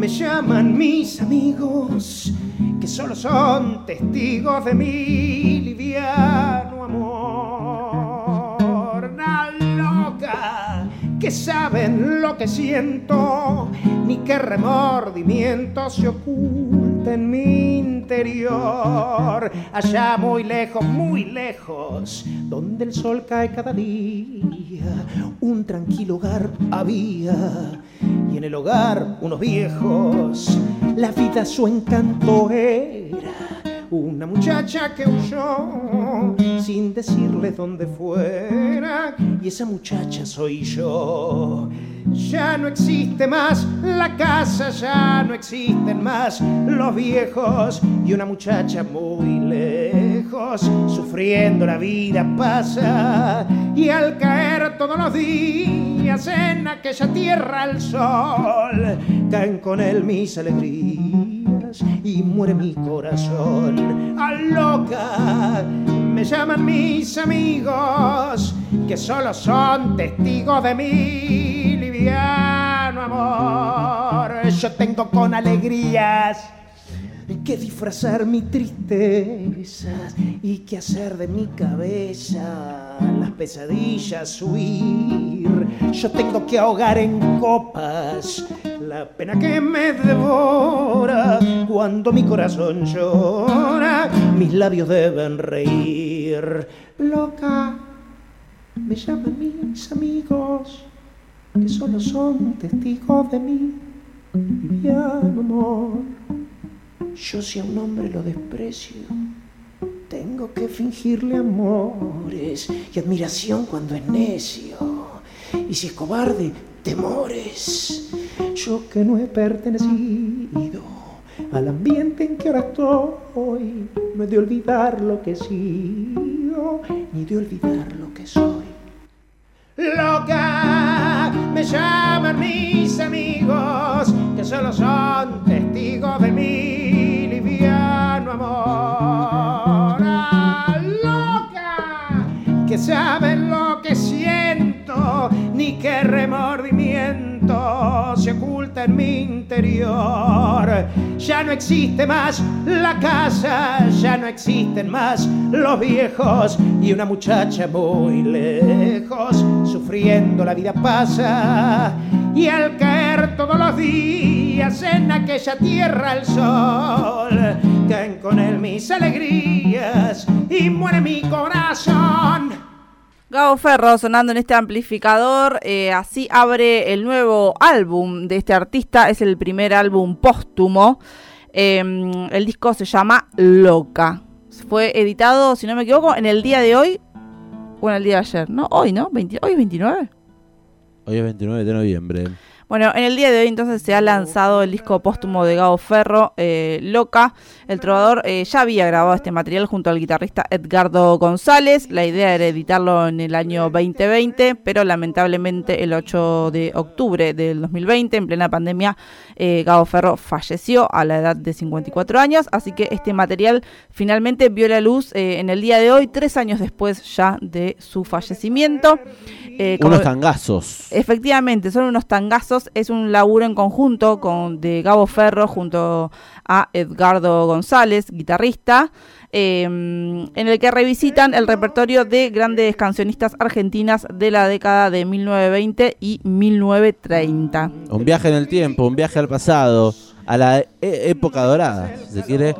me llaman mis amigos, que solo son testigos de mi liviano amor. Una loca, que saben lo que siento, ni qué remordimiento se oculta en mi interior. Allá muy lejos, muy lejos, donde el sol cae cada día, un tranquilo hogar había y en el hogar unos viejos. La vida su encanto era una muchacha que huyó sin decirle dónde fuera y esa muchacha soy yo. Ya no existe más la casa, ya no existen más los viejos y una muchacha muy lejos, sufriendo la vida pasa y al caer todos los días en aquella tierra al sol, caen con él mis alegrías y muere mi corazón. A loca me llaman mis amigos que solo son testigos de mi liviano amor. Yo tengo con alegrías que disfrazar mi tristeza y que hacer de mi cabeza las pesadillas huir. Yo tengo que ahogar en copas la pena que me devora cuando mi corazón llora, mis labios deben reír. Loca, me llaman mis amigos que solo son testigos de mi liviano amor. Yo si a un hombre lo desprecio, tengo que fingirle amores y admiración cuando es necio. Y si es cobarde, temores. Yo que no he pertenecido al ambiente en que ahora estoy, no he de olvidar lo que he sido, ni de olvidar lo que soy. Mis amigos, que solo son testigos de mi liviano amor. Ah, loca, que saben lo que siento, ni qué remordimiento se oculta en mi interior. Ya no existe más la casa, ya no existen más los viejos y una muchacha muy lejos, sufriendo la vida pasa. Y al caer todos los días en aquella tierra el sol, caen con él mis alegrías y muere mi corazón. Gabo Ferro sonando en este amplificador, eh, así abre el nuevo álbum de este artista, es el primer álbum póstumo, em, el disco se llama Loca, fue editado, si no me equivoco, en el día de hoy o en el día de ayer, ¿no? Hoy, ¿no? ¿Hoy es 29? Hoy es 29 de noviembre. Bueno, en el día de hoy entonces se ha lanzado el disco póstumo de Gabo Ferro, eh, Loca. El trovador eh, ya había grabado este material junto al guitarrista Edgardo González. La idea era editarlo en el año 2020, pero lamentablemente el 8 de octubre del 2020, en plena pandemia, eh, Gabo Ferro falleció a la edad de 54 años. Así que este material finalmente vio la luz en el día de hoy, tres años después ya de su fallecimiento. unos tangazos. Efectivamente, son unos tangazos es un laburo en conjunto con de Gabo Ferro junto a Edgardo González, guitarrista, em, en el que revisitan el repertorio de grandes cancionistas argentinas de la década de 1920 y 1930. Un viaje en el tiempo, un viaje al pasado, a la e-, época dorada, si se quiere.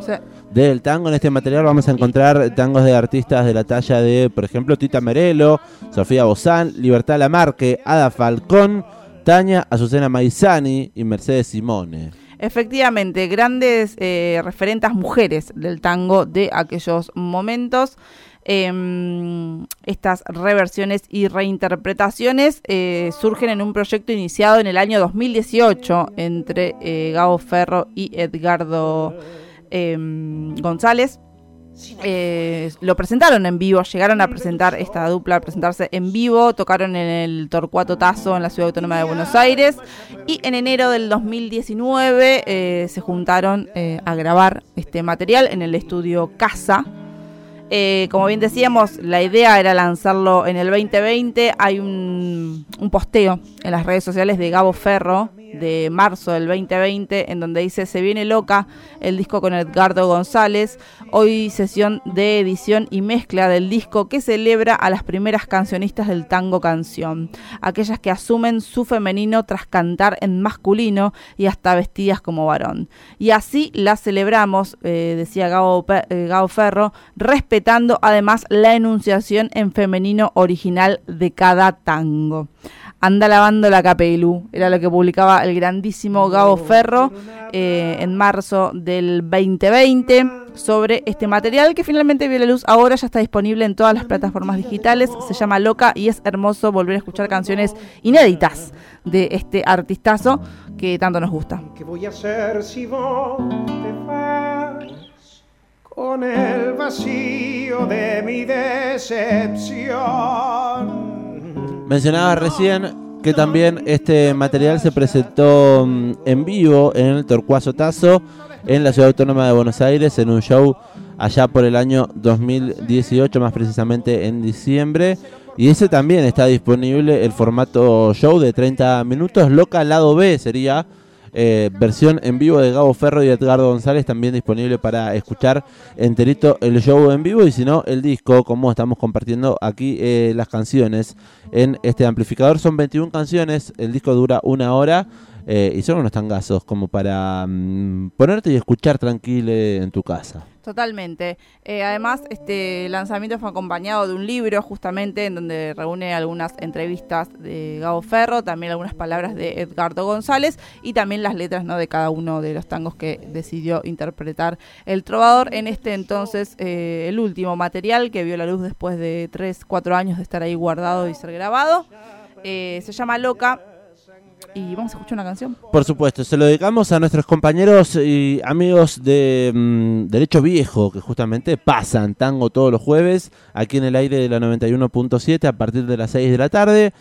Del tango en este material vamos a encontrar tangos de artistas de la talla de, por ejemplo, Tita Merelo, Sofía Bozán, Libertad Lamarque, Ada Falcón, Tania, Azucena Maizani y Mercedes Simone. Efectivamente, grandes eh, referentes mujeres del tango de aquellos momentos. Em, estas reversiones y reinterpretaciones eh, surgen en un proyecto iniciado en el año 2018 entre eh, Gabo Ferro y Edgardo em, González. Eh, lo presentaron en vivo, llegaron a presentar esta dupla, a presentarse en vivo, tocaron en el Torcuato Tazo en la Ciudad Autónoma de Buenos Aires y en enero del 2019 eh, se juntaron eh, a grabar este material en el estudio Casa. como bien decíamos, la idea era lanzarlo en el 2020. Hay un, un posteo en las redes sociales de Gabo Ferro, de marzo del 2020, en donde dice Se viene loca, el disco con Edgardo González. Hoy sesión de edición y mezcla del disco que celebra a las primeras cancionistas del tango canción, aquellas que asumen su femenino tras cantar en masculino y hasta vestidas como varón. Y así la celebramos, eh, decía Gabo, eh, Gabo Ferro, respetando además la enunciación en femenino original de cada tango. Anda lavando la capelu, era lo que publicaba el grandísimo Gabo Ferro eh, en marzo del 2020 sobre este material que finalmente vio la luz ahora, ya está disponible en todas las plataformas digitales, se llama Loca y es hermoso volver a escuchar canciones inéditas de este artistazo que tanto nos gusta. ¿Qué voy a hacer si vos te vas con el vacío de mi decepción? Mencionaba recién que también este material se presentó mm, en vivo en el Torcuazo Tazo en la Ciudad Autónoma de Buenos Aires en un show allá por el año 2018, más precisamente en diciembre. Y ese también está disponible el formato show de 30 minutos. Loca lado B sería eh, versión en vivo de Gabo Ferro y Edgardo González, también disponible para escuchar enterito el show en vivo y si no el disco, como estamos compartiendo aquí eh, las canciones en este amplificador. Son 21 canciones, el disco dura una hora. Eh, y son unos tangazos como para mm, ponerte y escuchar tranquilo en tu casa. Totalmente. Eh, además, este lanzamiento fue acompañado de un libro justamente en donde reúne algunas entrevistas de Gabo Ferro, también algunas palabras de Edgardo González y también las letras ¿no? de cada uno de los tangos que decidió interpretar el trovador. En este entonces, eh, el último material que vio la luz después de 3, 4 años de estar ahí guardado y ser grabado. Eh, se llama Loca y vamos a escuchar una canción. Por supuesto, se lo dedicamos a nuestros compañeros y amigos de mm, Derecho Viejo, que justamente pasan tango todos los jueves aquí en el aire de la 91.7 a partir de las 6 de la tarde.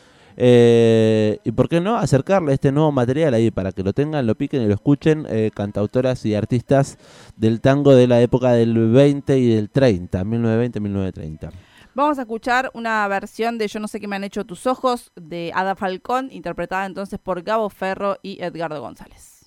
Eh, y por qué no acercarle este nuevo material ahí para que lo tengan, lo piquen y lo escuchen, eh, cantautoras y artistas del tango de la época del 20 y del 30, 1920-1930. Vamos a escuchar una versión de Yo no sé qué me han hecho tus ojos de Ada Falcón, interpretada entonces por Gabo Ferro y Edgardo González.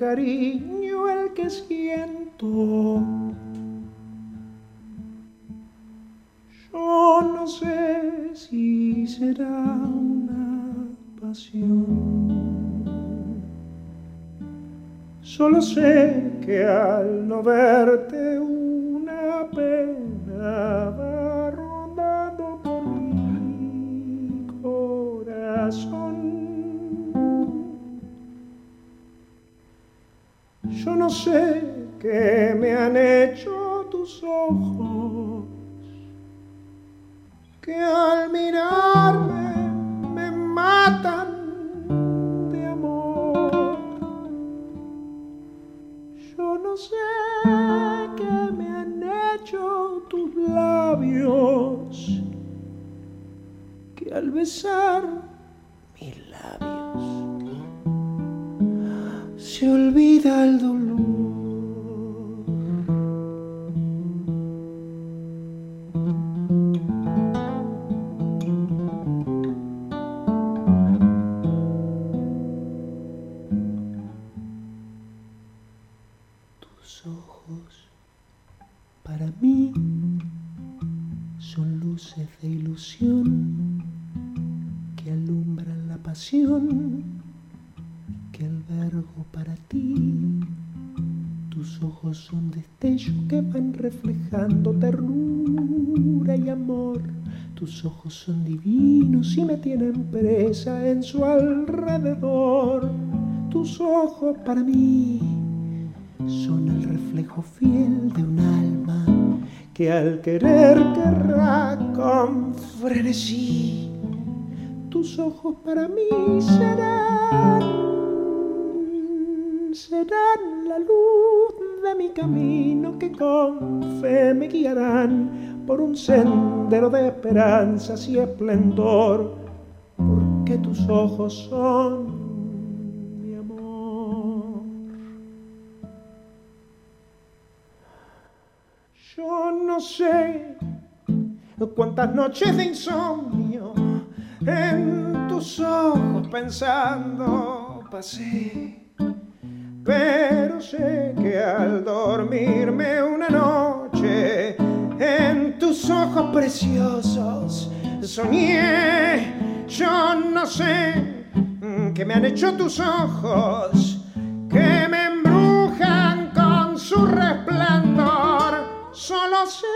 Cariño el que siento. Yo no sé si será una pasión. Solo sé que al no verte una pena va rondando por mi corazón. No sé qué me han hecho tus ojos, que al mirarme me matan de amor. Yo no sé qué me han hecho tus labios, que al besar mis labios se olvida el dolor. Ojos son destellos que van reflejando ternura y amor. Tus ojos son divinos y me tienen presa en su alrededor. Tus ojos para mí son el reflejo fiel de un alma que al querer querrá con frenesí. Tus ojos para mí serán serán la luz de mi camino que con fe me guiarán por un sendero de esperanzas y esplendor, porque tus ojos son mi amor. Yo no sé cuántas noches de insomnio en tus ojos pensando pasé. Pero sé que al dormirme una noche en tus ojos preciosos soñé, yo no sé qué me han hecho tus ojos, que me embrujan con su resplandor, solo sé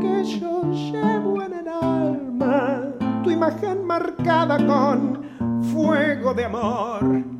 que yo llevo en el alma tu imagen marcada con fuego de amor.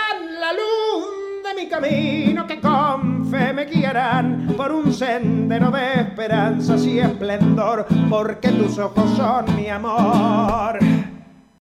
mi camino que con fe me guiarán por un sendero de esperanzas y esplendor, porque tus ojos son mi amor.